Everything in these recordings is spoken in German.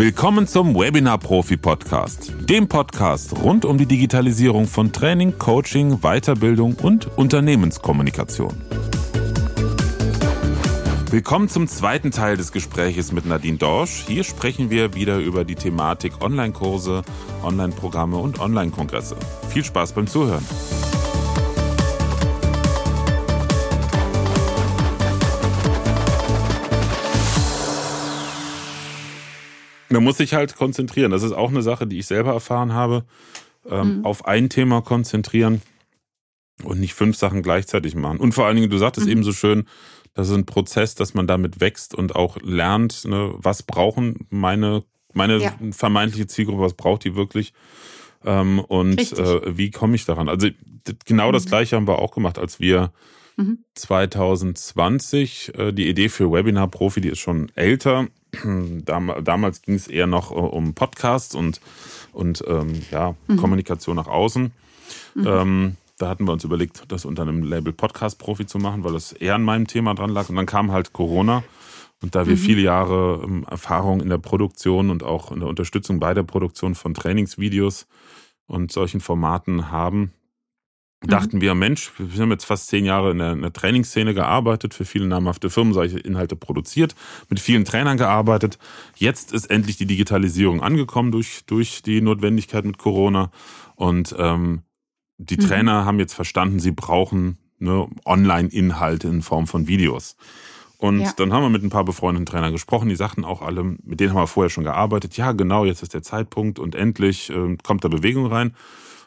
Willkommen zum Webinar Profi Podcast, dem Podcast rund um die Digitalisierung von Training, Coaching, Weiterbildung und Unternehmenskommunikation. Willkommen zum zweiten Teil des Gespräches mit Nadine Dorsch. Hier sprechen wir wieder über die Thematik Online-Kurse, Online-Programme und Online-Kongresse. Viel Spaß beim Zuhören. Man muss sich halt konzentrieren. Das ist auch eine Sache, die ich selber erfahren habe. Ähm, mhm. Auf ein Thema konzentrieren und nicht fünf Sachen gleichzeitig machen. Und vor allen Dingen, du sagtest mhm. eben so schön, das ist ein Prozess, dass man damit wächst und auch lernt, ne, was brauchen meine, meine ja. vermeintliche Zielgruppe, was braucht die wirklich ähm, und äh, wie komme ich daran. Also genau mhm. das Gleiche haben wir auch gemacht, als wir 2020 mhm. äh, die Idee für Webinar Profi, die ist schon älter. Dam damals ging es eher noch äh, um Podcasts und, und ähm, ja, mhm. Kommunikation nach außen. Mhm. Ähm, da hatten wir uns überlegt, das unter einem Label Podcast Profi zu machen, weil das eher an meinem Thema dran lag. Und dann kam halt Corona. Und da wir mhm. viele Jahre ähm, Erfahrung in der Produktion und auch in der Unterstützung bei der Produktion von Trainingsvideos und solchen Formaten haben, mhm. dachten wir, Mensch, wir haben jetzt fast zehn Jahre in der, in der Trainingsszene gearbeitet, für viele namhafte Firmen solche Inhalte produziert, mit vielen Trainern gearbeitet. Jetzt ist endlich die Digitalisierung angekommen durch, durch die Notwendigkeit mit Corona. Und ähm, die mhm. Trainer haben jetzt verstanden, sie brauchen ne, Online-Inhalte in Form von Videos. Und ja. dann haben wir mit ein paar befreundeten Trainern gesprochen, die sagten auch alle, mit denen haben wir vorher schon gearbeitet, ja genau, jetzt ist der Zeitpunkt und endlich äh, kommt da Bewegung rein.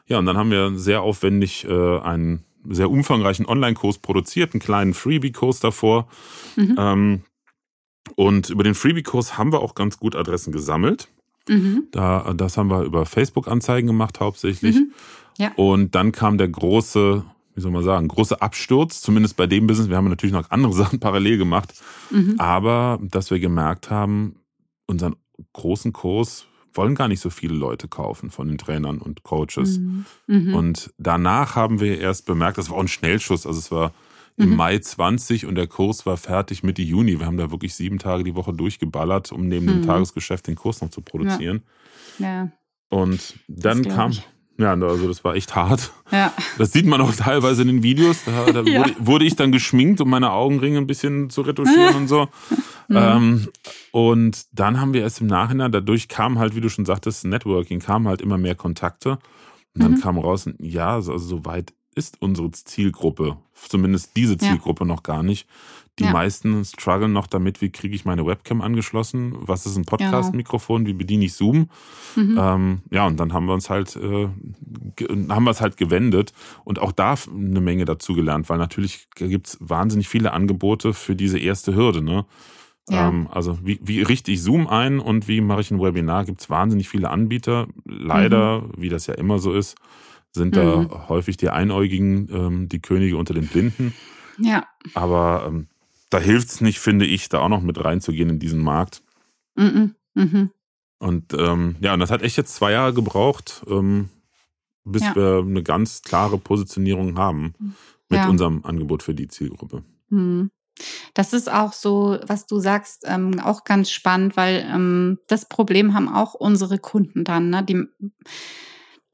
Ja, und dann haben wir sehr aufwendig äh, einen sehr umfangreichen Online-Kurs produziert, einen kleinen Freebie-Kurs davor. Mhm. Ähm, und über den Freebie-Kurs haben wir auch ganz gut Adressen gesammelt. Mhm. Da, das haben wir über Facebook-Anzeigen gemacht hauptsächlich. Mhm. Ja. Und dann kam der große, wie soll man sagen, große Absturz, zumindest bei dem Business. Wir haben natürlich noch andere Sachen parallel gemacht. Mhm. Aber dass wir gemerkt haben, unseren großen Kurs wollen gar nicht so viele Leute kaufen von den Trainern und Coaches. Mhm. Mhm. Und danach haben wir erst bemerkt, das war auch ein Schnellschuss. Also es war im mhm. Mai 20 und der Kurs war fertig Mitte Juni. Wir haben da wirklich sieben Tage die Woche durchgeballert, um neben dem mhm. Tagesgeschäft den Kurs noch zu produzieren. Ja. ja. Und dann kam, ich. Ja, also das war echt hart. Ja. Das sieht man auch teilweise in den Videos. Da, da ja. wurde, wurde, ich dann geschminkt, um meine Augenringe ein bisschen zu retuschieren und so. Mhm. Ähm, und dann haben wir erst im Nachhinein, dadurch kam halt, wie du schon sagtest, Networking, kam halt immer mehr Kontakte. Und dann mhm. kam raus, ja, also so weit ist unsere Zielgruppe, zumindest diese Zielgruppe ja. noch gar nicht. Die ja. meisten strugglen noch damit, wie kriege ich meine Webcam angeschlossen, was ist ein Podcast-Mikrofon, wie bediene ich Zoom. Mhm. Ähm, ja, und dann haben wir uns halt, äh, haben wir es halt gewendet und auch da eine Menge dazu gelernt, weil natürlich gibt es wahnsinnig viele Angebote für diese erste Hürde. Ne? Ja. Ähm, also wie, wie richte ich Zoom ein und wie mache ich ein Webinar? Gibt es wahnsinnig viele Anbieter. Leider, mhm. wie das ja immer so ist, sind mhm. da häufig die Einäugigen ähm, die Könige unter den Blinden. Ja. Aber ähm, da hilft es nicht, finde ich, da auch noch mit reinzugehen in diesen Markt. Mhm. Mhm. Und ähm, ja, und das hat echt jetzt zwei Jahre gebraucht, ähm, bis ja. wir eine ganz klare Positionierung haben mit ja. unserem Angebot für die Zielgruppe. Mhm. Das ist auch so, was du sagst, ähm, auch ganz spannend, weil ähm, das Problem haben auch unsere Kunden dann. Ne? Die,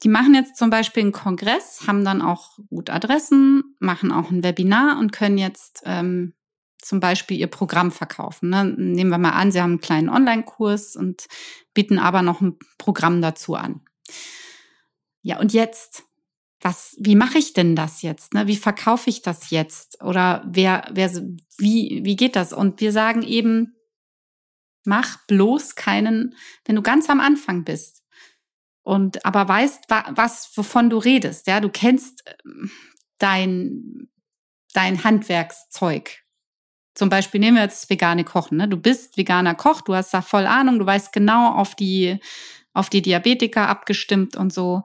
die machen jetzt zum Beispiel einen Kongress, haben dann auch gut Adressen, machen auch ein Webinar und können jetzt ähm, zum Beispiel ihr Programm verkaufen. Ne? Nehmen wir mal an, Sie haben einen kleinen Online-Kurs und bieten aber noch ein Programm dazu an. Ja, und jetzt, was, wie mache ich denn das jetzt? Ne? Wie verkaufe ich das jetzt? Oder wer, wer, wie, wie geht das? Und wir sagen eben, mach bloß keinen, wenn du ganz am Anfang bist und aber weißt, was, wovon du redest, ja, du kennst ähm, dein, dein Handwerkszeug, zum Beispiel nehmen wir jetzt das vegane Kochen. Ne? Du bist veganer Koch, du hast da voll Ahnung, du weißt genau auf die, auf die Diabetiker abgestimmt und so.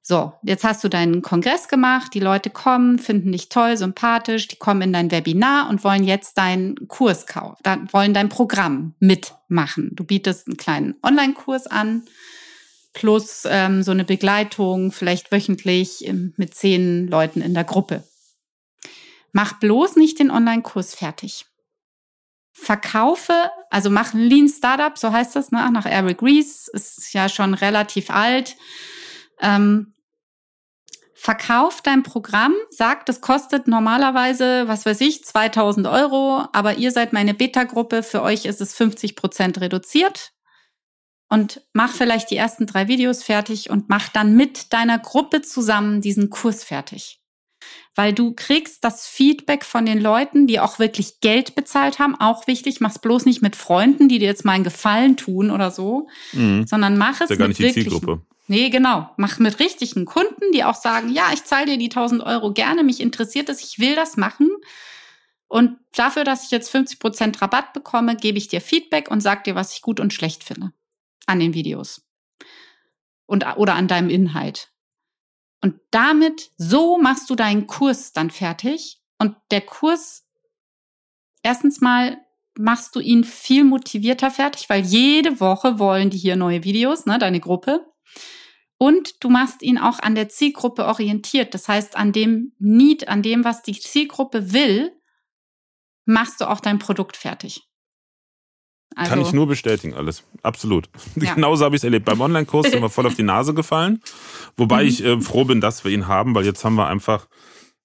So, jetzt hast du deinen Kongress gemacht, die Leute kommen, finden dich toll, sympathisch, die kommen in dein Webinar und wollen jetzt deinen Kurs kaufen, wollen dein Programm mitmachen. Du bietest einen kleinen Online-Kurs an, plus ähm, so eine Begleitung, vielleicht wöchentlich ähm, mit zehn Leuten in der Gruppe. Mach bloß nicht den Online-Kurs fertig. verkaufe, also mach ein Lean Startup, so heißt das, ne? nach Eric Ries, ist ja schon relativ alt. Ähm, verkauf dein Programm, sag, das kostet normalerweise, was weiß ich, 2000 Euro, aber ihr seid meine Beta-Gruppe, für euch ist es 50 Prozent reduziert. Und mach vielleicht die ersten drei Videos fertig und mach dann mit deiner Gruppe zusammen diesen Kurs fertig weil du kriegst das Feedback von den Leuten, die auch wirklich Geld bezahlt haben. Auch wichtig, mach's bloß nicht mit Freunden, die dir jetzt mal einen Gefallen tun oder so, mhm. sondern mach es ja mit Zielgruppe. Nee, genau. Mach mit richtigen Kunden, die auch sagen, ja, ich zahle dir die 1000 Euro gerne, mich interessiert es, ich will das machen. Und dafür, dass ich jetzt 50 Prozent Rabatt bekomme, gebe ich dir Feedback und sag dir, was ich gut und schlecht finde an den Videos. Und, oder an deinem Inhalt. Und damit, so machst du deinen Kurs dann fertig. Und der Kurs, erstens mal machst du ihn viel motivierter fertig, weil jede Woche wollen die hier neue Videos, ne, deine Gruppe. Und du machst ihn auch an der Zielgruppe orientiert. Das heißt, an dem Need, an dem, was die Zielgruppe will, machst du auch dein Produkt fertig. Also, Kann ich nur bestätigen, alles. Absolut. Ja. Genauso habe ich es erlebt. Beim Online-Kurs sind wir voll auf die Nase gefallen. Wobei mhm. ich äh, froh bin, dass wir ihn haben, weil jetzt haben wir einfach,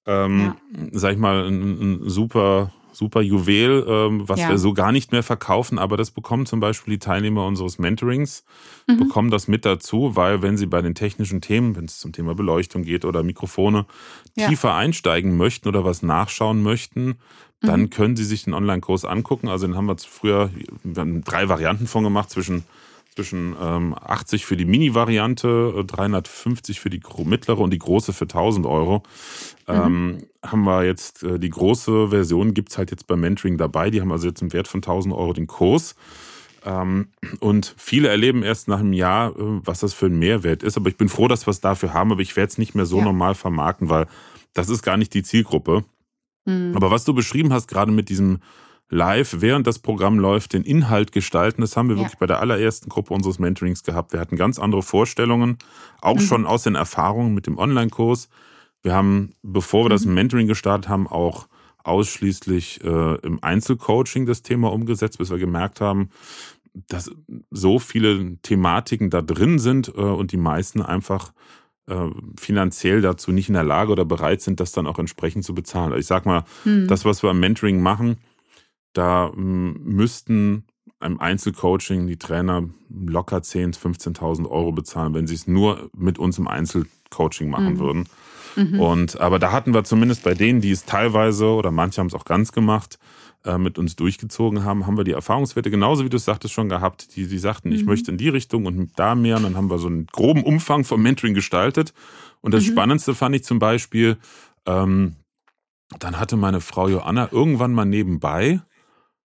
ähm, ja. sag ich mal, ein, ein super super Juwel, ähm, was ja. wir so gar nicht mehr verkaufen, aber das bekommen zum Beispiel die Teilnehmer unseres Mentorings, mhm. bekommen das mit dazu, weil wenn sie bei den technischen Themen, wenn es zum Thema Beleuchtung geht oder Mikrofone, ja. tiefer einsteigen möchten oder was nachschauen möchten, dann mhm. können sie sich den Online-Kurs angucken. Also den haben wir früher, wir haben drei Varianten von gemacht zwischen zwischen ähm, 80 für die Mini-Variante, 350 äh, für die mittlere und die große für 1000 Euro. Mhm. Ähm, haben wir jetzt äh, die große Version, gibt's halt jetzt beim Mentoring dabei. Die haben also jetzt im Wert von 1000 Euro den Kurs. Ähm, und viele erleben erst nach einem Jahr, äh, was das für ein Mehrwert ist. Aber ich bin froh, dass wir es dafür haben, aber ich werde es nicht mehr so ja. normal vermarkten, weil das ist gar nicht die Zielgruppe. Mhm. Aber was du beschrieben hast, gerade mit diesem live, während das Programm läuft, den Inhalt gestalten. Das haben wir ja. wirklich bei der allerersten Gruppe unseres Mentorings gehabt. Wir hatten ganz andere Vorstellungen, auch mhm. schon aus den Erfahrungen mit dem Online-Kurs. Wir haben, bevor wir das mhm. Mentoring gestartet haben, auch ausschließlich äh, im Einzelcoaching das Thema umgesetzt, bis wir gemerkt haben, dass so viele Thematiken da drin sind äh, und die meisten einfach äh, finanziell dazu nicht in der Lage oder bereit sind, das dann auch entsprechend zu bezahlen. Also ich sag mal, mhm. das, was wir am Mentoring machen, da hm, müssten im Einzelcoaching die Trainer locker 10.000, 15.000 Euro bezahlen, wenn sie es nur mit uns im Einzelcoaching machen mhm. würden. Mhm. Und aber da hatten wir zumindest bei denen, die es teilweise oder manche haben es auch ganz gemacht, äh, mit uns durchgezogen haben, haben wir die Erfahrungswerte genauso wie du es sagtest schon gehabt. Die, die sagten, mhm. ich möchte in die Richtung und da mehr. Und dann haben wir so einen groben Umfang vom Mentoring gestaltet. Und das mhm. Spannendste fand ich zum Beispiel, ähm, dann hatte meine Frau Joanna irgendwann mal nebenbei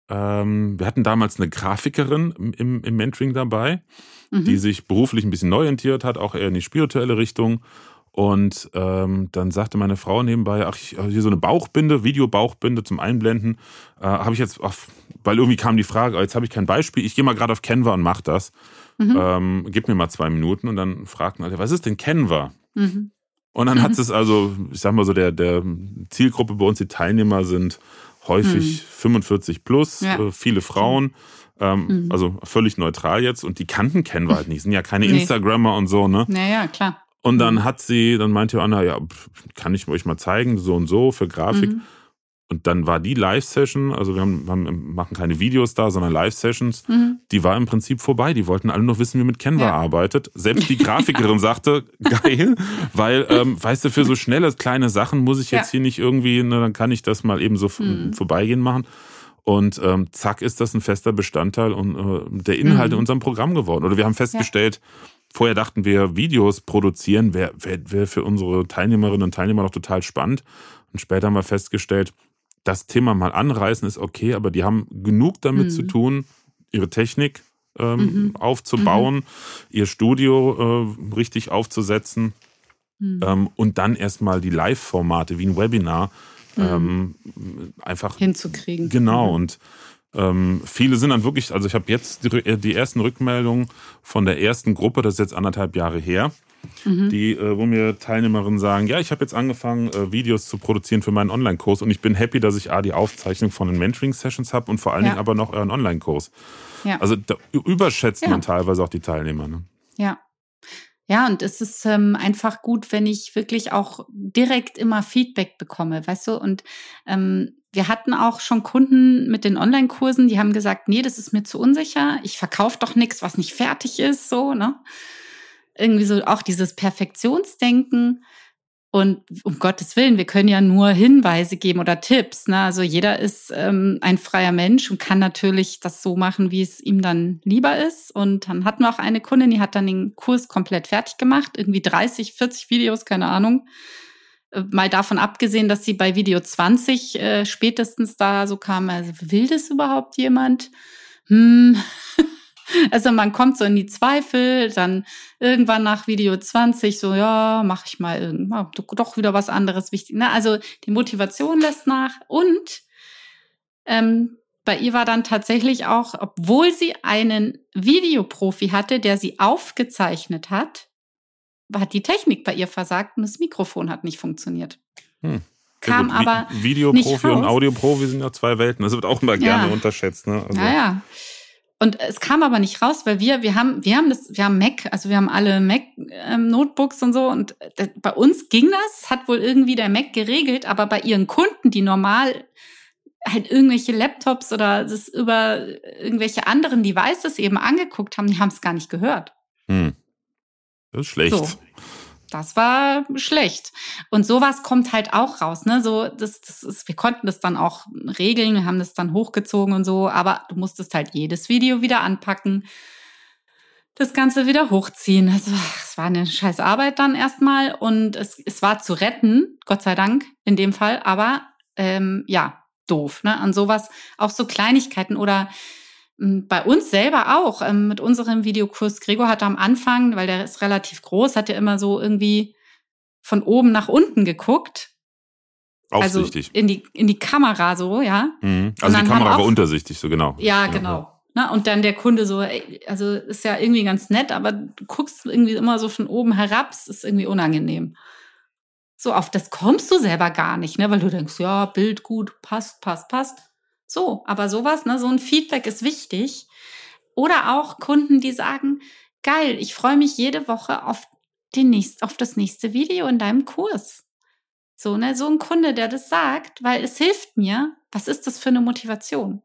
ähm, wir hatten damals eine Grafikerin im, im Mentoring dabei, mhm. die sich beruflich ein bisschen neu orientiert hat, auch eher in die spirituelle Richtung. Und ähm, dann sagte meine Frau nebenbei, ach, ich, hier so eine Bauchbinde, Videobauchbinde zum Einblenden, äh, habe ich jetzt, ach, weil irgendwie kam die Frage, jetzt habe ich kein Beispiel, ich gehe mal gerade auf Canva und mach das. Mhm. Ähm, gib mir mal zwei Minuten und dann fragten alle, was ist denn Canva? Mhm. Und dann hat es also, ich sag mal so, der, der Zielgruppe bei uns, die Teilnehmer sind häufig hm. 45 plus, ja. äh, viele Frauen. Ähm, mhm. Also völlig neutral jetzt. Und die kannten wir halt nicht. Sind ja keine nee. Instagrammer und so, ne? Naja, klar. Und dann mhm. hat sie, dann meinte Joanna, ja, kann ich euch mal zeigen, so und so für Grafik. Mhm. Und dann war die Live-Session, also wir haben, haben, machen keine Videos da, sondern Live-Sessions, mhm. die war im Prinzip vorbei. Die wollten alle noch wissen, wie man mit Canva ja. arbeitet. Selbst die Grafikerin sagte, geil, weil, ähm, weißt du, für so schnelle, kleine Sachen muss ich jetzt ja. hier nicht irgendwie, ne, dann kann ich das mal eben so mhm. vorbeigehen machen. Und ähm, zack ist das ein fester Bestandteil und äh, der Inhalt mhm. in unserem Programm geworden. Oder wir haben festgestellt, ja. Vorher dachten wir, Videos produzieren wäre wär, wär für unsere Teilnehmerinnen und Teilnehmer noch total spannend. Und später haben wir festgestellt, das Thema mal anreißen ist okay, aber die haben genug damit mhm. zu tun, ihre Technik ähm, mhm. aufzubauen, mhm. ihr Studio äh, richtig aufzusetzen mhm. ähm, und dann erstmal die Live-Formate wie ein Webinar mhm. ähm, einfach hinzukriegen. Genau, mhm. und ähm, viele sind dann wirklich, also ich habe jetzt die, die, ersten Rückmeldungen von der ersten Gruppe, das ist jetzt anderthalb Jahre her. mhm. die, äh, wo mir Teilnehmerinnen sagen, ja, ich habe jetzt angefangen, äh, Videos zu produzieren für meinen Online-Kurs und ich bin happy, dass ich A, die Aufzeichnung von den Mentoring-Sessions habe und vor allen ja. Dingen aber noch euren Online-Kurs. Ja. Also da überschätzt ja. man teilweise auch die Teilnehmer. Ne? Ja. Ja, und es ist ähm, einfach gut, wenn ich wirklich auch direkt immer Feedback bekomme, weißt du? Und ähm, wir hatten auch schon Kunden mit den Online-Kursen, die haben gesagt, nee, das ist mir zu unsicher. Ich verkaufe doch nichts, was nicht fertig ist, so, ne? Irgendwie so auch dieses Perfektionsdenken. Und um Gottes Willen, wir können ja nur Hinweise geben oder Tipps. Ne? Also jeder ist ähm, ein freier Mensch und kann natürlich das so machen, wie es ihm dann lieber ist. Und dann hatten wir auch eine Kundin, die hat dann den Kurs komplett fertig gemacht, irgendwie 30, 40 Videos, keine Ahnung. Äh, mal davon abgesehen, dass sie bei Video 20 äh, spätestens da so kam, also will das überhaupt jemand? Hm. Also man kommt so in die Zweifel, dann irgendwann nach Video 20 so, ja, mache ich mal irgendwann doch wieder was anderes wichtig. Ne? Also die Motivation lässt nach und ähm, bei ihr war dann tatsächlich auch, obwohl sie einen Videoprofi hatte, der sie aufgezeichnet hat, hat die Technik bei ihr versagt und das Mikrofon hat nicht funktioniert. Hm. Kam ja, aber. Videoprofi und Audioprofi sind ja zwei Welten. Das wird auch immer gerne ja. unterschätzt. Ne? Also. Ja, ja. Und es kam aber nicht raus, weil wir, wir haben, wir haben das, wir haben Mac, also wir haben alle Mac-Notebooks ähm, und so. Und äh, bei uns ging das, hat wohl irgendwie der Mac geregelt, aber bei ihren Kunden, die normal halt irgendwelche Laptops oder das über irgendwelche anderen Devices eben angeguckt haben, die haben es gar nicht gehört. Hm. Das ist schlecht. So das war schlecht. Und sowas kommt halt auch raus, ne? So, das, das ist, wir konnten das dann auch regeln, wir haben das dann hochgezogen und so, aber du musstest halt jedes Video wieder anpacken, das Ganze wieder hochziehen. Also, es war eine scheiß Arbeit dann erstmal und es, es war zu retten, Gott sei Dank, in dem Fall, aber ähm, ja, doof, ne? An sowas, auch so Kleinigkeiten oder bei uns selber auch, ähm, mit unserem Videokurs. Gregor hatte am Anfang, weil der ist relativ groß, hat er immer so irgendwie von oben nach unten geguckt. Aufsichtig. Also in die, in die Kamera so, ja. Mhm. Also die Kamera auch, war untersichtig, so genau. Ja, genau. genau. Na, und dann der Kunde so, ey, also ist ja irgendwie ganz nett, aber du guckst irgendwie immer so von oben herab, es ist irgendwie unangenehm. So, auf das kommst du selber gar nicht, ne? Weil du denkst, ja, Bild gut, passt, passt, passt. So, aber sowas, ne, so ein Feedback ist wichtig. Oder auch Kunden, die sagen, geil, ich freue mich jede Woche auf, den nächst, auf das nächste Video in deinem Kurs. So, ne, so ein Kunde, der das sagt, weil es hilft mir. Was ist das für eine Motivation?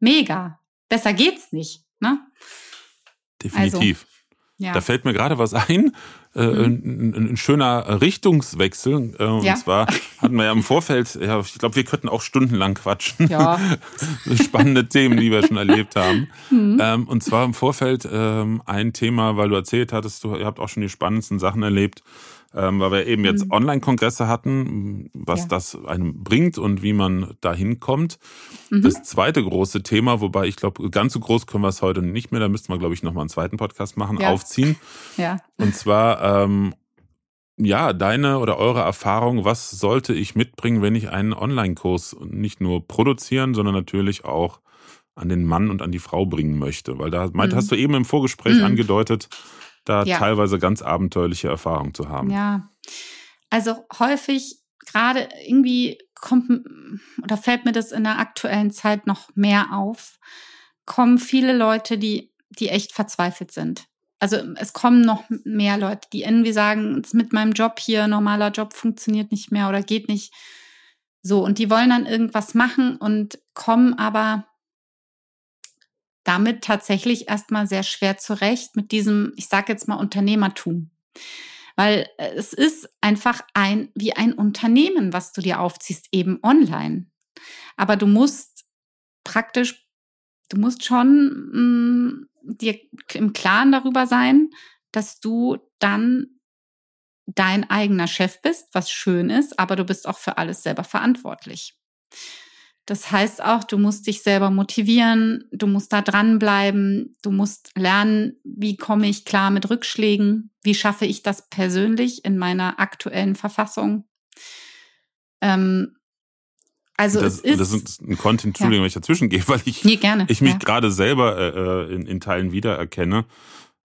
Mega. Besser geht's nicht, ne? Definitiv. Also, ja. Da fällt mir gerade was ein, äh, mhm. ein, ein, schöner Richtungswechsel. Äh, und ja. zwar hatten wir ja im Vorfeld, ja, ich glaube, wir könnten auch stundenlang quatschen. Ja. Spannende Themen, die wir schon erlebt haben. Mhm. Ähm, und zwar im Vorfeld ähm, ein Thema, weil du erzählt hattest, du, ihr habt auch schon die spannendsten Sachen erlebt ähm, weil wir eben jetzt mhm. Online-Kongresse hatten, was ja. das einem bringt und wie man da hinkommt. Mhm. Das zweite große Thema, wobei ich glaube, ganz so groß können wir es heute nicht mehr, da müssten wir, glaube ich, nochmal einen zweiten Podcast machen, ja. aufziehen. Ja. Und zwar, ähm, ja, deine oder eure Erfahrung, was sollte ich mitbringen, wenn ich einen Online-Kurs nicht nur produzieren, sondern natürlich auch an den Mann und an die Frau bringen möchte? Weil da mhm. hast du eben im Vorgespräch mhm. angedeutet, da ja. teilweise ganz abenteuerliche Erfahrungen zu haben. Ja, also häufig gerade irgendwie kommt oder fällt mir das in der aktuellen Zeit noch mehr auf, kommen viele Leute, die, die echt verzweifelt sind. Also es kommen noch mehr Leute, die irgendwie sagen, mit meinem Job hier, normaler Job funktioniert nicht mehr oder geht nicht. So, und die wollen dann irgendwas machen und kommen aber damit tatsächlich erstmal sehr schwer zurecht mit diesem, ich sage jetzt mal, Unternehmertum. Weil äh, es ist einfach ein, wie ein Unternehmen, was du dir aufziehst, eben online. Aber du musst praktisch, du musst schon mh, mm, dir im Klaren darüber sein, dass du dann dein eigener Chef bist, was schön ist, aber du bist auch für alles selber verantwortlich. Das heißt auch, du musst dich selber motivieren, du musst da dranbleiben, du musst lernen, wie komme ich klar mit Rückschlägen, wie schaffe ich das persönlich in meiner aktuellen Verfassung. Ähm, also das, es ist. Das ist ein Content, Entschuldigung, ja. wenn ich dazwischen gehe, weil ich, nee, gerne. ich mich ja. gerade selber äh, äh, in, in Teilen wiedererkenne.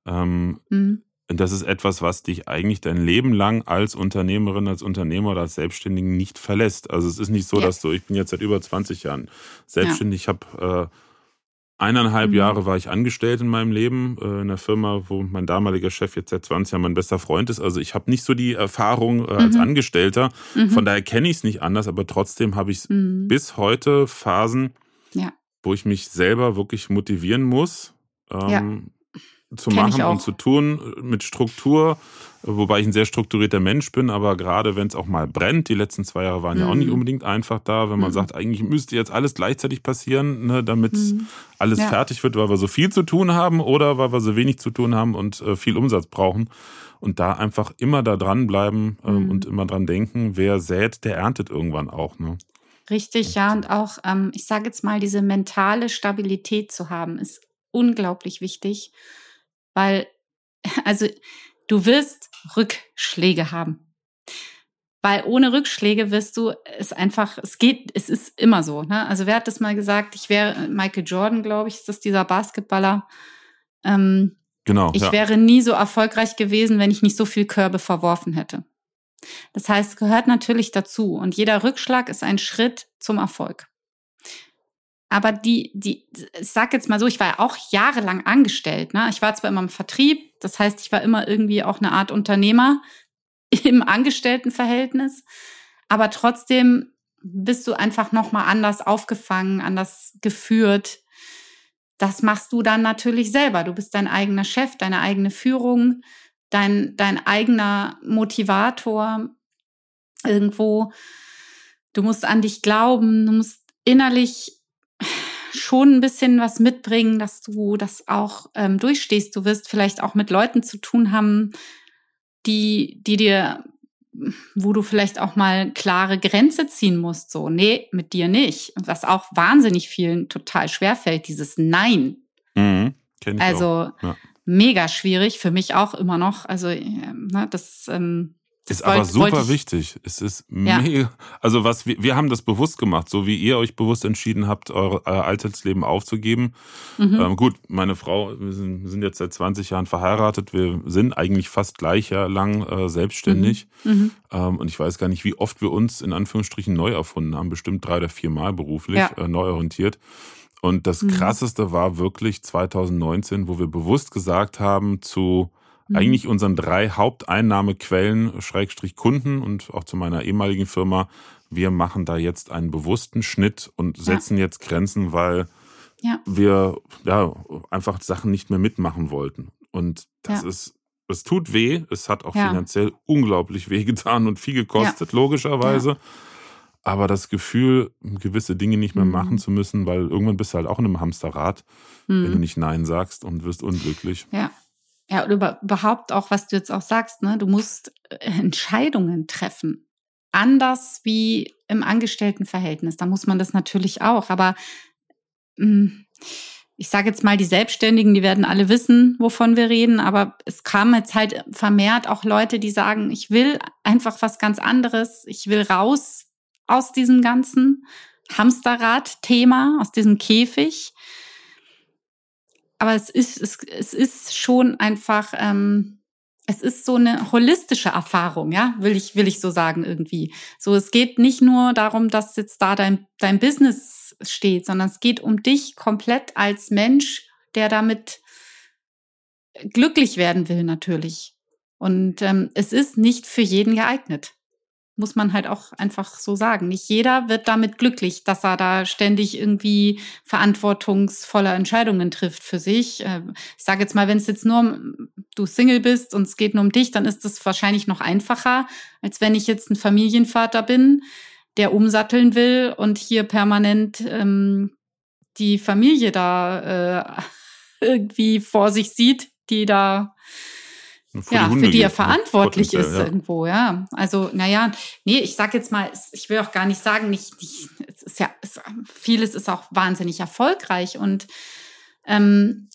Ähm, mhm. Das ist etwas, was dich eigentlich dein Leben lang als Unternehmerin, als Unternehmer oder als Selbstständigen nicht verlässt. Also es ist nicht so, ja. dass du, ich bin jetzt seit über 20 Jahren selbstständig, ja. ich habe äh, eineinhalb mhm. Jahre war ich angestellt in meinem Leben, äh, in einer Firma, wo mein damaliger Chef jetzt seit 20 Jahren mein bester Freund ist. Also ich habe nicht so die Erfahrung äh, als mhm. Angestellter, mhm. von daher kenne ich es nicht anders, aber trotzdem habe ich mhm. bis heute Phasen, ja. wo ich mich selber wirklich motivieren muss. Ähm, zu Kenn machen und zu tun mit Struktur, wobei ich ein sehr strukturierter Mensch bin, aber gerade wenn es auch mal brennt, die letzten zwei Jahre waren mhm. ja auch nicht mhm. unbedingt einfach da, wenn man mhm. sagt, eigentlich müsste jetzt alles gleichzeitig passieren, ne, damit mhm. alles ja. fertig wird, weil wir so viel zu tun haben oder weil wir so wenig zu tun haben und äh, viel Umsatz brauchen. Und da einfach immer da dranbleiben ähm, mhm. und immer dran denken, wer sät, der erntet irgendwann auch. Ne? Richtig, ja. Und auch, ähm, ich sage jetzt mal, diese mentale Stabilität zu haben, ist unglaublich wichtig weil, also du wirst Rückschläge haben. Weil ohne Rückschläge wirst du es einfach, es geht, es ist immer so. Ne? Also wer hat das mal gesagt? Ich wäre Michael Jordan, glaube ich, ist das dieser Basketballer. Ähm, genau. Ich ja. wäre nie so erfolgreich gewesen, wenn ich nicht so viel Körbe verworfen hätte. Das heißt, es gehört natürlich dazu. Und jeder Rückschlag ist ein Schritt zum Erfolg. Aber die, die, ich sag jetzt mal so, ich war ja auch jahrelang angestellt. Ne? Ich war zwar immer im Vertrieb, das heißt, ich war immer irgendwie auch eine Art Unternehmer im Angestelltenverhältnis, aber trotzdem bist du einfach nochmal anders aufgefangen, anders geführt. Das machst du dann natürlich selber. Du bist dein eigener Chef, deine eigene Führung, dein, dein eigener Motivator irgendwo. Du musst an dich glauben, du musst innerlich schon ein bisschen was mitbringen, dass du das auch ähm, durchstehst. Du wirst vielleicht auch mit Leuten zu tun haben, die, die dir, wo du vielleicht auch mal klare Grenze ziehen musst. So, nee, mit dir nicht. Was auch wahnsinnig vielen total schwer fällt, dieses Nein. Mhm, also ja. mega schwierig, für mich auch immer noch. Also, äh, ne, das ähm, ist aber super wichtig. Es ist ja. mega. Also was wir, wir haben das bewusst gemacht, so wie ihr euch bewusst entschieden habt, euer, euer Alltagsleben aufzugeben. Mhm. Ähm, gut, meine Frau, wir sind, wir sind, jetzt seit 20 Jahren verheiratet. Wir sind eigentlich fast gleich lang äh, selbstständig. Mhm. Mhm. Ähm, und ich weiß gar nicht, wie oft wir uns in Anführungsstrichen neu erfunden haben. Bestimmt drei oder vier Mal beruflich ja. äh, neu orientiert. Und das mhm. krasseste war wirklich 2019, wo wir bewusst gesagt haben zu mhm. eigentlich unseren drei Haupteinnahmequellen, Schrägstrich Kunden und auch zu meiner ehemaligen Firma, wir machen da jetzt einen bewussten Schnitt und setzen ja. jetzt Grenzen, weil ja. wir ja einfach Sachen nicht mehr mitmachen wollten. Und das ja. ist, es tut weh, es hat auch finanziell unglaublich weh getan und viel gekostet, logischerweise. Aber das Gefühl, gewisse Dinge nicht mehr mhm. machen zu müssen, weil irgendwann bist du halt auch in einem Hamsterrad, mhm. wenn du nicht Nein sagst und wirst unglücklich. Ja. Ja, oder überhaupt auch, was du jetzt auch sagst, ne? Du musst äh, Entscheidungen treffen. Anders wie im Angestelltenverhältnis. Da muss man das natürlich auch. Aber mh, hm, ich sage jetzt mal, die Selbstständigen, die werden alle wissen, wovon wir reden. Aber es kamen jetzt halt vermehrt auch Leute, die sagen, ich will einfach was ganz anderes. Ich will raus aus diesem ganzen Hamsterrad-Thema, aus diesem Käfig aber es ist, es, es ist schon einfach, ähm, es ist so eine holistische Erfahrung, ja, will ich, will ich so sagen irgendwie. So, es geht nicht nur darum, dass jetzt da dein, dein Business steht, sondern es geht um dich komplett als Mensch, der damit glücklich werden will, natürlich. Und ähm, es ist nicht für jeden geeignet muss man halt auch einfach so sagen. Nicht jeder wird damit glücklich, dass er da ständig irgendwie verantwortungsvolle Entscheidungen trifft für sich. Äh, ich sage jetzt mal, wenn es jetzt nur du Single bist und es geht nur um dich, dann ist es wahrscheinlich noch einfacher, als wenn ich jetzt ein Familienvater bin, der umsatteln will und hier permanent ähm, die Familie da äh, irgendwie vor sich sieht, die da für ja, die für die er verantwortlich ist ja. irgendwo, ja. Also, naja, nee, ich sag jetzt mal, ich will auch gar nicht sagen, nicht, nicht es ist ja, es, vieles ist auch wahnsinnig erfolgreich und ähm,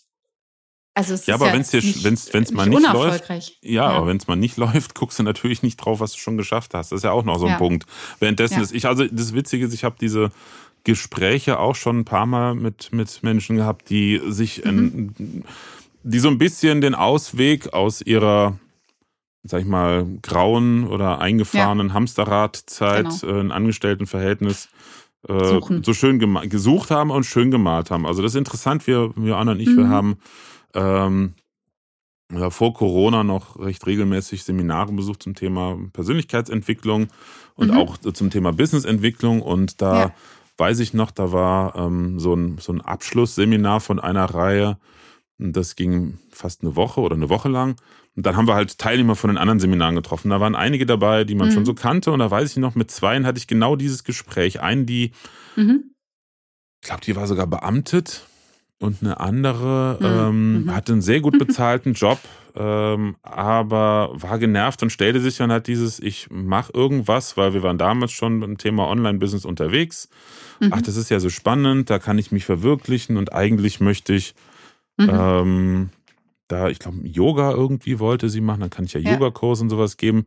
also es ja, ist aber ja wenn es dir, wenn's, wenn's mal nicht läuft, ja, ja, aber wenn es mal nicht läuft, guckst du natürlich nicht drauf, was du schon geschafft hast. Das ist ja auch noch so ein ja. Punkt. Währenddessen ist ich, also das Witzige ist, ich habe diese Gespräche auch schon ein paar Mal mit mit Menschen gehabt, die sich mhm. in, die so ein bisschen den Ausweg aus ihrer, sag ich mal, grauen oder eingefahrenen ja. Hamsterradzeit, genau. äh, ein Angestelltenverhältnis äh, so schön gesucht haben und schön gemalt haben. Also das ist interessant, wir, wir Anna und ich, mhm. wir haben ähm, ja, vor Corona noch recht regelmäßig Seminare besucht zum Thema Persönlichkeitsentwicklung und mhm. auch zum Thema Businessentwicklung. Und da ja. weiß ich noch, da war ähm, so, ein, so ein Abschlussseminar von einer Reihe. Das ging fast eine Woche oder eine Woche lang. Und dann haben wir halt Teilnehmer von den anderen Seminaren getroffen. Da waren einige dabei, die man mhm. schon so kannte. Und da weiß ich noch, mit zweien hatte ich genau dieses Gespräch. Einen, die, mhm. ich glaube, die war sogar beamtet und eine andere mhm. Ähm, mhm. hatte einen sehr gut bezahlten Job, ähm, aber war genervt und stellte sich dann halt dieses, ich mache irgendwas, weil wir waren damals schon beim Thema Online-Business unterwegs. Mhm. Ach, das ist ja so spannend, da kann ich mich verwirklichen und eigentlich möchte ich mhm. ähm, da, ich glaube, Yoga irgendwie wollte sie machen, dann kann ich ja, ja. Yoga-Kurs und sowas geben.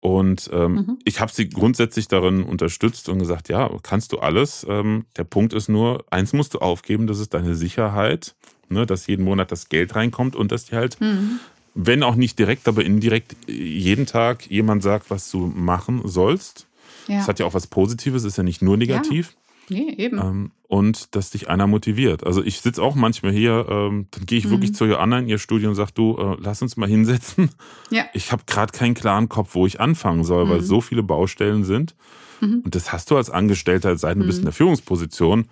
Und ähm, mhm. ich habe sie grundsätzlich darin unterstützt und gesagt, ja, kannst du alles. Ähm, der Punkt ist nur, eins musst du aufgeben, das ist deine Sicherheit, ne, dass jeden Monat das Geld reinkommt und dass dir halt, mhm. wenn auch nicht direkt, aber indirekt jeden Tag jemand sagt, was du machen sollst. Ja. Das hat ja auch was Positives, ist ja nicht nur negativ. Ja. Nee, eben. Ähm, und dass dich einer motiviert. Also ich sitze auch manchmal hier, ähm, dann gehe ich mhm. wirklich zu Joanna in ihr Studio und sage, du, äh, lass uns mal hinsetzen. Ja. Ich habe gerade keinen klaren Kopf, wo ich anfangen soll, mhm. weil so viele Baustellen sind. Mhm. Und das hast du als Angestellter, seit du bist in mhm. der Führungsposition.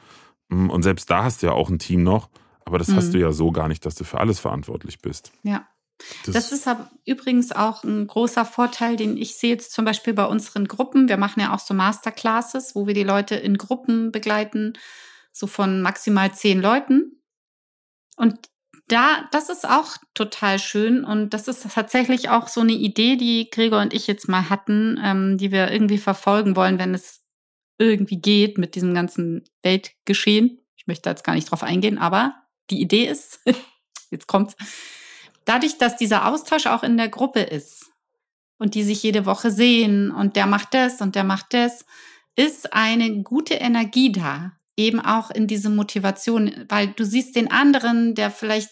Mm, und selbst da hast du ja auch ein Team noch. Aber das hast mhm. du ja so gar nicht, dass du für alles verantwortlich bist. Ja. Das, das ist übrigens auch ein großer Vorteil, den ich sehe jetzt zum Beispiel bei unseren Gruppen. Wir machen ja auch so Masterclasses, wo wir die Leute in Gruppen begleiten, so von maximal zehn Leuten. Und da, das ist auch total schön und das ist tatsächlich auch so eine Idee, die Gregor und ich jetzt mal hatten, ähm, die wir irgendwie verfolgen wollen, wenn es irgendwie geht mit diesem ganzen Weltgeschehen. Ich möchte jetzt gar nicht drauf eingehen, aber die Idee ist, jetzt kommt's, dadurch, dass dieser Austausch auch in der Gruppe ist und die sich jede Woche sehen und der macht das und der macht das, ist eine gute Energie da, eben auch in diese Motivation, weil du siehst den anderen, der vielleicht,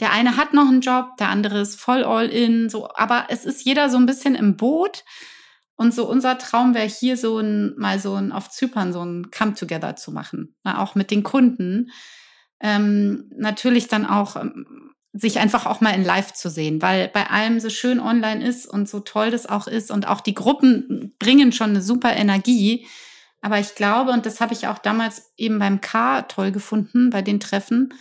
der eine hat noch einen Job, der andere ist voll all in, so, aber es ist jeder so ein bisschen im Boot. Und so unser Traum wäre hier so ein, mal so ein, auf Zypern so ein Come-Together zu machen, na, auch mit den Kunden. Ähm, natürlich dann auch ähm, sich einfach auch mal in Live zu sehen, weil bei allem so schön online ist und so toll das auch ist und auch die Gruppen bringen schon eine super Energie. Aber ich glaube, und das habe ich auch damals eben beim K toll gefunden, bei den Treffen,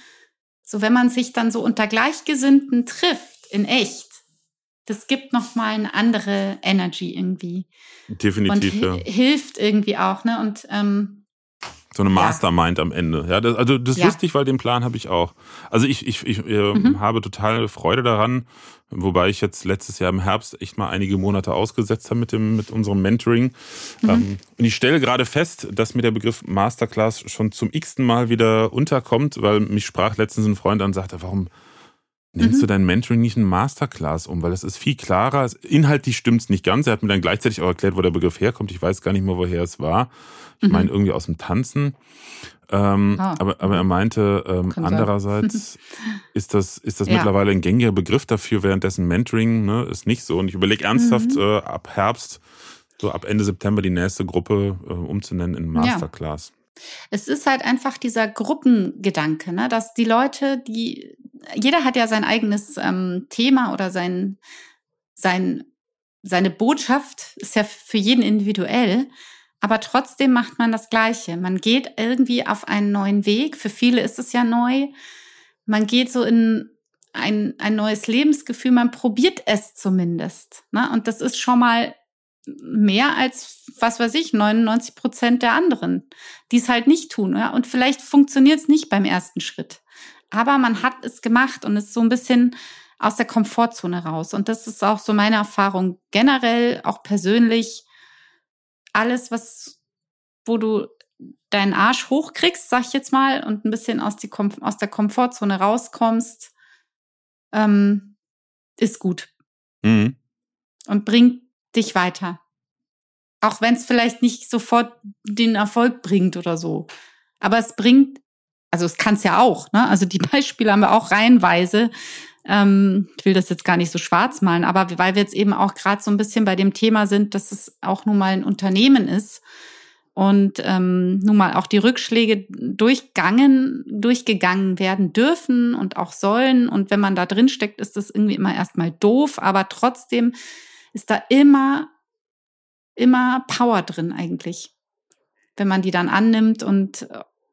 so wenn man sich dann so unter Gleichgesinnten trifft, in echt, das gibt noch mal eine andere Energy irgendwie. Definitiv, und ja. Hilft irgendwie auch, ne? Und ähm, so eine Mastermind ja. am Ende. Ja, das, also das ist ja. lustig, weil den Plan habe ich auch. Also ich, ich, ich äh, mhm. habe total Freude daran, wobei ich jetzt letztes Jahr im Herbst echt mal einige Monate ausgesetzt habe mit dem mit unserem Mentoring. Mhm. Ähm, und ich stelle gerade fest, dass mir der Begriff Masterclass schon zum x-ten Mal wieder unterkommt, weil mich sprach letztens ein Freund an und sagte, warum Nimmst mhm. du dein Mentoring nicht in Masterclass um? Weil das ist viel klarer. Inhaltlich stimmt es nicht ganz. Er hat mir dann gleichzeitig auch erklärt, wo der Begriff herkommt. Ich weiß gar nicht mehr, woher es war. Ich mhm. meine, irgendwie aus dem Tanzen. Ähm, ah. aber, aber er meinte, ähm, andererseits ist das, ist das ja. mittlerweile ein gängiger Begriff dafür, währenddessen Mentoring ne, ist nicht so. Und ich überlege ernsthaft, mhm. äh, ab Herbst, so ab Ende September die nächste Gruppe äh, umzunennen in Masterclass. Ja. Es ist halt einfach dieser Gruppengedanke, ne? dass die Leute, die, jeder hat ja sein eigenes ähm, Thema oder sein, sein, seine Botschaft ist ja für jeden individuell, aber trotzdem macht man das Gleiche. Man geht irgendwie auf einen neuen Weg. Für viele ist es ja neu. Man geht so in ein, ein neues Lebensgefühl. Man probiert es zumindest. Ne? Und das ist schon mal mehr als, was weiß ich, 99 Prozent der anderen, die es halt nicht tun. Ja? Und vielleicht funktioniert es nicht beim ersten Schritt. Aber man hat es gemacht und ist so ein bisschen aus der Komfortzone raus. Und das ist auch so meine Erfahrung generell, auch persönlich. Alles, was, wo du deinen Arsch hochkriegst, sag ich jetzt mal, und ein bisschen aus, die, aus der Komfortzone rauskommst, ähm, ist gut. Mhm. Und bringt dich weiter. Auch wenn es vielleicht nicht sofort den Erfolg bringt oder so. Aber es bringt also es kann es ja auch, ne? Also die Beispiele haben wir auch reihenweise. Ähm, ich will das jetzt gar nicht so schwarz malen, aber weil wir jetzt eben auch gerade so ein bisschen bei dem Thema sind, dass es auch nun mal ein Unternehmen ist und ähm, nun mal auch die Rückschläge durchgangen, durchgegangen werden dürfen und auch sollen. Und wenn man da drin steckt, ist das irgendwie immer erstmal doof, aber trotzdem ist da immer, immer Power drin eigentlich, wenn man die dann annimmt und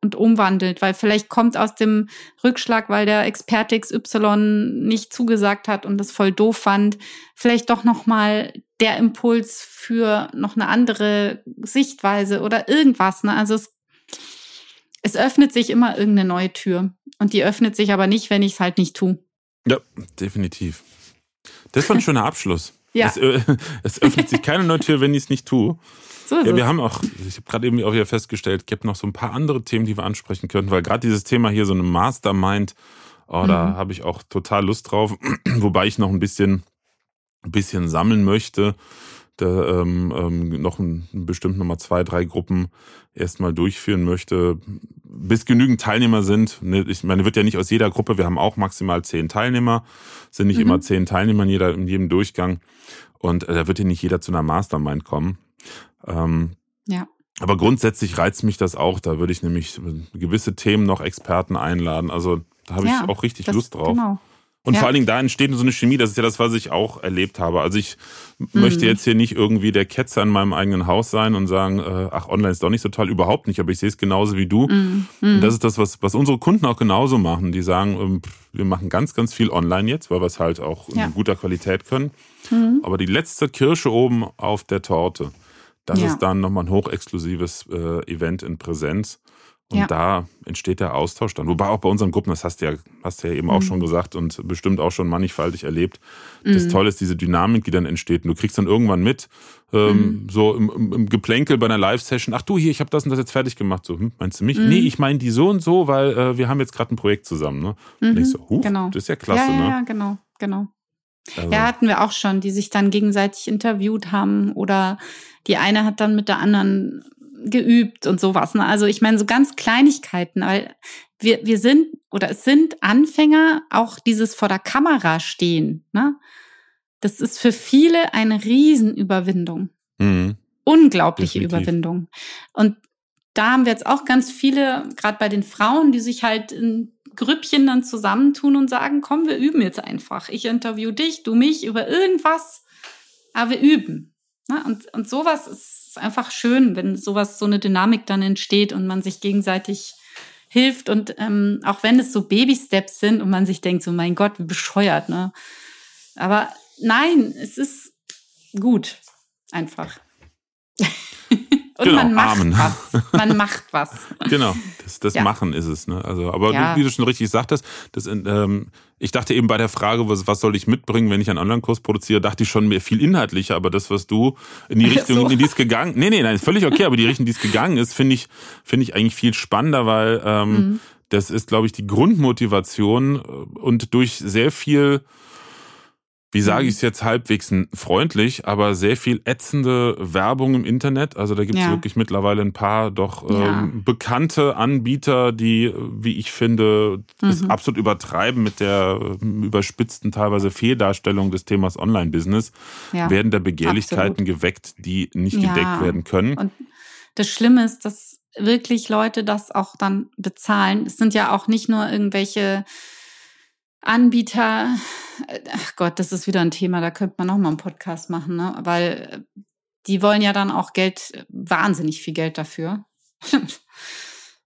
und umwandelt, weil vielleicht kommt aus dem Rückschlag, weil der Experte XY nicht zugesagt hat und das voll doof fand, vielleicht doch noch mal der Impuls für noch eine andere Sichtweise oder irgendwas. Ne? Also es, es öffnet sich immer irgendeine neue Tür und die öffnet sich aber nicht, wenn ich es halt nicht tue. Ja, definitiv. Das war ein schöner Abschluss. ja. Es, äh, es öffnet sich keine neue Tür, wenn ich es nicht tue. So ja, wir es. haben auch, ich habe gerade eben auch wieder festgestellt, es gibt noch so ein paar andere Themen, die wir ansprechen könnten, weil gerade dieses Thema hier, so eine Mastermind, oh, mhm. da habe ich auch total Lust drauf, wobei ich noch ein bisschen, ein bisschen sammeln möchte. Da ähm, ähm, noch ein, bestimmt nochmal zwei, drei Gruppen erstmal durchführen möchte, bis genügend Teilnehmer sind. Ne, ich meine, wird ja nicht aus jeder Gruppe, wir haben auch maximal zehn Teilnehmer, sind nicht mhm. immer zehn Teilnehmer in, jeder, in jedem Durchgang. Und äh, da wird ja nicht jeder zu einer Mastermind kommen. Ähm, ja. Aber grundsätzlich reizt mich das auch. Da würde ich nämlich gewisse Themen noch Experten einladen. Also da habe ja, ich auch richtig das, Lust drauf. Genau. Und ja. vor allen Dingen da entsteht so eine Chemie, das ist ja das, was ich auch erlebt habe. Also ich mhm. möchte jetzt hier nicht irgendwie der Ketzer in meinem eigenen Haus sein und sagen, äh, ach, online ist doch nicht so toll, überhaupt nicht, aber ich sehe es genauso wie du. Mhm. Und das ist das, was, was unsere Kunden auch genauso machen. Die sagen, ähm, wir machen ganz, ganz viel online jetzt, weil wir es halt auch ja. in guter Qualität können. Mhm. Aber die letzte Kirsche oben auf der Torte, das ja. ist dann nochmal ein hochexklusives äh, Event in Präsenz. Und ja. da entsteht der Austausch dann. Wobei auch bei unseren Gruppen, das hast du ja, hast du ja eben mhm. auch schon gesagt und bestimmt auch schon mannigfaltig erlebt. Das mhm. Tolle ist diese Dynamik, die dann entsteht. Und du kriegst dann irgendwann mit, ähm, mhm. so im, im, Geplänkel bei einer Live-Session, ach du hier, ich habe das und das jetzt fertig gemacht. So, hm, meinst du mich? Mhm. Nee, ich meine die so und so, weil äh, wir haben jetzt gerade ein Projekt zusammen. Ne? Und ich so, huch, genau. das ist ja klasse. Ja, ja, ne? ja genau, genau. Also. Ja, hatten wir auch schon, die sich dann gegenseitig interviewt haben oder die eine hat dann mit der anderen geübt und sowas. Ne? Also ich meine, so ganz Kleinigkeiten, weil wir, wir sind oder es sind Anfänger, auch dieses vor der Kamera stehen. Ne? Das ist für viele eine Riesenüberwindung. Mhm. Unglaubliche Definitiv. Überwindung. Und da haben wir jetzt auch ganz viele, gerade bei den Frauen, die sich halt in Grüppchen dann zusammentun und sagen, komm, wir üben jetzt einfach. Ich interview dich, du mich über irgendwas, aber wir üben. Ne? Und, und sowas ist einfach schön, wenn sowas, so eine Dynamik dann entsteht und man sich gegenseitig hilft. Und ähm, auch wenn es so Baby-Steps sind und man sich denkt, so mein Gott, wie bescheuert, ne? Aber nein, es ist gut. Einfach. Und genau, man macht Amen. was. Man macht was. genau, das, das ja. Machen ist es. Ne? Also, aber ja. wie du schon richtig sagtest, das, ähm, ich dachte eben bei der Frage, was, was soll ich mitbringen, wenn ich einen Online-Kurs produziere, dachte ich schon mehr viel inhaltlicher, aber das, was du in die Richtung, so. in die es gegangen, nee, nee, nein, ist völlig okay, aber die Richtung, die es gegangen ist, finde ich, finde ich eigentlich viel spannender, weil ähm, mhm. das ist, glaube ich, die Grundmotivation äh, und durch sehr viel wie sage mhm. ich es jetzt halbwegs freundlich, aber sehr viel ätzende Werbung im Internet. Also da gibt es ja. wirklich mittlerweile ein paar doch ja. ähm, bekannte Anbieter, die, wie ich finde, mhm. es absolut übertreiben mit der ähm, überspitzten teilweise Fehldarstellung des Themas Online-Business, ja. werden da Begehrlichkeiten absolut. geweckt, die nicht gedeckt werden können. Und das Schlimme ist, dass wirklich Leute das auch dann bezahlen. Es sind ja auch nicht nur irgendwelche Anbieter, ach Gott, das ist wieder ein Thema, da könnte man auch mal einen Podcast machen, ne? weil äh, die wollen ja dann auch Geld, wahnsinnig viel Geld dafür,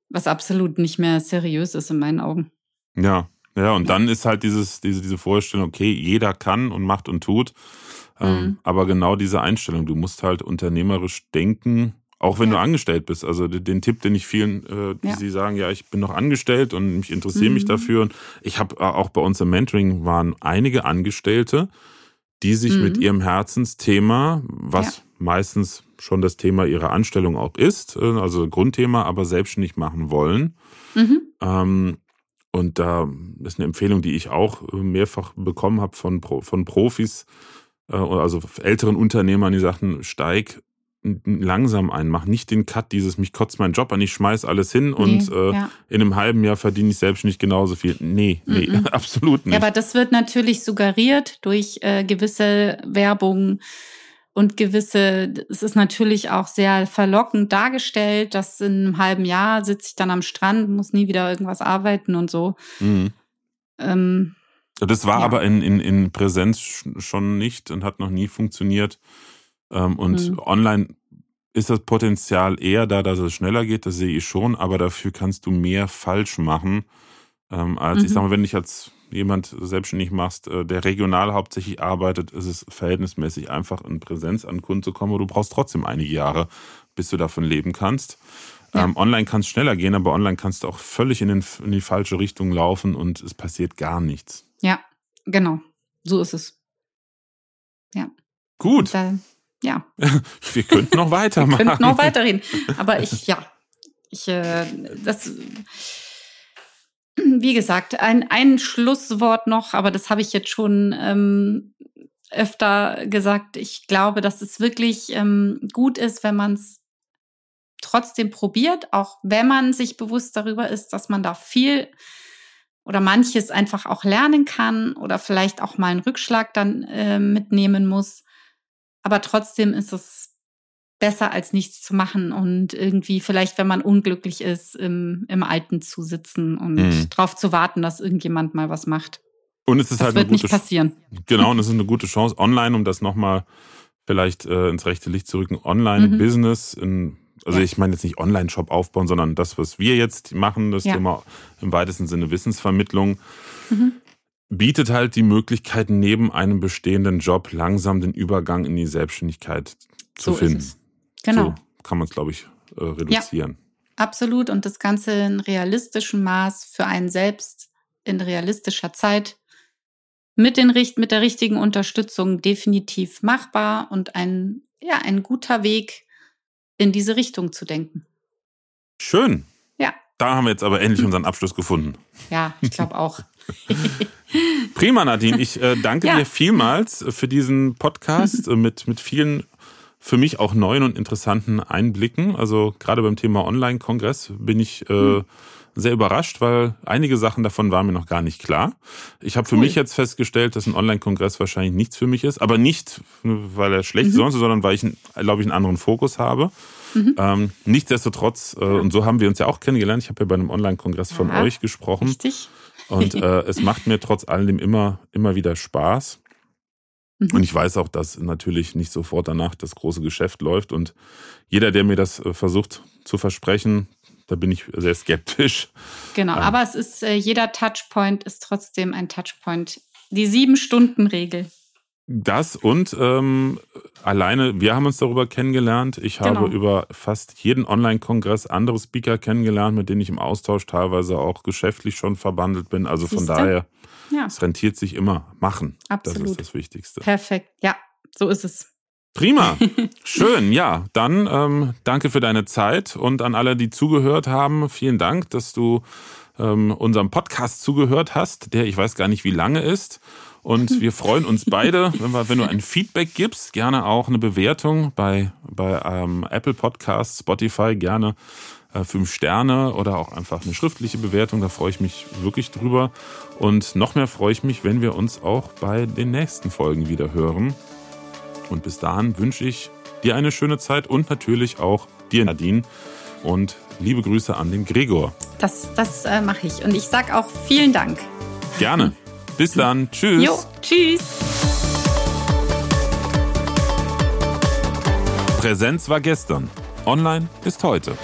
was absolut nicht mehr seriös ist in meinen Augen. Ja, ja, und dann ist halt dieses, diese, diese Vorstellung, okay, jeder kann und macht und tut. Ähm, mhm. aber genau diese Einstellung, du musst halt unternehmerisch denken auch wenn ja. du angestellt bist. Also den Tipp, den ich vielen, äh, die ja. sie sagen, ja, ich bin noch angestellt und ich interessiere mhm. mich dafür. Und ich habe äh, auch bei uns im Mentoring waren einige Angestellte, die sich mhm. mit ihrem Herzensthema, was ja. meistens schon das Thema ihrer Anstellung auch ist, äh, also Grundthema, aber selbstständig machen wollen. Mhm. Ähm, und da ist eine Empfehlung, die ich auch äh, mehrfach bekommen habe von, von Profis, äh, also älteren Unternehmern, die sagten, steig langsam ein. Mach nicht den Cut, dieses mich kotzt mein Job an, ich schmeiß alles hin und äh, ja. in einem halben Jahr verdiene ich selbst nicht genauso viel. Nee, nee, Mhm. absolut nicht. Ja, aber das wird natürlich suggeriert durch äh, gewisse Werbung und gewisse, es ist natürlich auch sehr verlockend dargestellt, dass in einem halben Jahr sitze ich dann am Strand, muss nie wieder irgendwas arbeiten und so. mhm. Ähm, Das war Ja. aber in, in, in Präsenz sch- schon nicht und hat noch nie funktioniert. Ähm, und Mhm. online ist das Potenzial eher da, dass es schneller geht, das sehe ich schon, aber dafür kannst du mehr falsch machen. Ähm, als ich Mhm. sag mal, wenn dich als jemand selbstständig machst, äh, der regional hauptsächlich arbeitet, ist es verhältnismäßig einfach, in Präsenz an Kunden zu kommen, aber du brauchst trotzdem einige Jahre, bis du davon leben kannst. Ja. Ähm, online kann es schneller gehen, aber online kannst du auch völlig in, den, in die falsche Richtung laufen und es passiert gar nichts. ja, genau. So ist es. Gut, Da, ja, wir könnten noch wir weitermachen. könnten noch weiterreden. Aber ich, ja, ich, äh, das, wie gesagt, ein, ein Schlusswort noch, aber das habe ich jetzt schon ähm, öfter gesagt. Ich glaube, dass es wirklich ähm, gut ist, wenn man es trotzdem probiert, auch wenn man sich bewusst darüber ist, dass man da viel oder manches einfach auch lernen kann oder vielleicht auch mal einen Rückschlag dann äh, mitnehmen muss. Aber trotzdem ist es besser als nichts zu machen und irgendwie vielleicht, wenn man unglücklich ist, im, im Alten zu sitzen und Mhm. drauf zu warten, dass irgendjemand mal was macht. Und es ist Das halt eine wird nicht passieren. Genau, und es ist eine gute Chance, online, um das nochmal vielleicht äh, ins rechte Licht zu rücken, Online-Business, in, also Ja. ich meine jetzt nicht Online-Shop aufbauen, sondern das, was wir jetzt machen, das Ja. Thema im weitesten Sinne Wissensvermittlung, Mhm. Bietet halt die Möglichkeit, neben einem bestehenden Job langsam den Übergang in die Selbstständigkeit zu So ist finden. es. Genau. So kann man es, glaube ich, äh, reduzieren. Absolut. Und das Ganze in realistischem Maß für einen selbst in realistischer Zeit mit, den, richt- mit der richtigen Unterstützung definitiv machbar und ein, ja, ein guter Weg, in diese Richtung zu denken. Schön. Da haben wir jetzt aber endlich unseren Abschluss gefunden. Ja, ich glaube auch. Prima, Nadine. Ich äh, danke Ja. dir vielmals für diesen Podcast äh, mit, mit vielen für mich auch neuen und interessanten Einblicken. Also gerade beim Thema Online-Kongress bin ich Hm. äh, sehr überrascht, weil einige Sachen davon waren mir noch gar nicht klar. Ich habe für Cool. mich jetzt festgestellt, dass ein Online-Kongress wahrscheinlich nichts für mich ist, aber nicht, weil er Mhm. schlecht ist, sondern weil ich, glaube ich, einen anderen Fokus habe. Mhm. Ähm, nichtsdestotrotz, äh, und so haben wir uns ja auch kennengelernt. Ich habe ja bei einem Online-Kongress von Ja. euch gesprochen. Richtig? Und äh, es macht mir trotz alledem immer, immer wieder Spaß. Mhm. Und ich weiß auch, dass natürlich nicht sofort danach das große Geschäft läuft. Und jeder, der mir das äh, versucht zu versprechen, da bin ich sehr skeptisch. Genau, Ähm. aber es ist, äh, jeder Touchpoint ist trotzdem ein Touchpoint. Die Sieben-Stunden-Regel. Das und ähm, alleine, wir haben uns darüber kennengelernt. Ich habe Genau. über fast jeden Online-Kongress andere Speaker kennengelernt, mit denen ich im Austausch teilweise auch geschäftlich schon verbandelt bin. Also von Siehste? daher, Ja, es rentiert sich immer. Machen. Das Absolut. ist das Wichtigste. perfekt. Ja, so ist es. Prima. Schön. Ja, dann ähm, danke für deine Zeit und an alle, die zugehört haben, vielen Dank, dass du ähm, unserem Podcast zugehört hast, der ich weiß gar nicht, wie lange ist. Und wir freuen uns beide, wenn, wir, wenn du ein Feedback gibst, gerne auch eine Bewertung bei, bei ähm, Apple Podcasts, Spotify, gerne äh, fünf Sterne oder auch einfach eine schriftliche Bewertung. Da freue ich mich wirklich drüber. Und noch mehr freue ich mich, wenn wir uns auch bei den nächsten Folgen wieder hören. Und bis dahin wünsche ich dir eine schöne Zeit und natürlich auch dir, Nadine. Und liebe Grüße an den Gregor. Das, das äh, mache ich. Und ich sag auch vielen Dank. Gerne. Bis dann. Tschüss. Jo, tschüss. Präsenz war gestern. Online ist heute.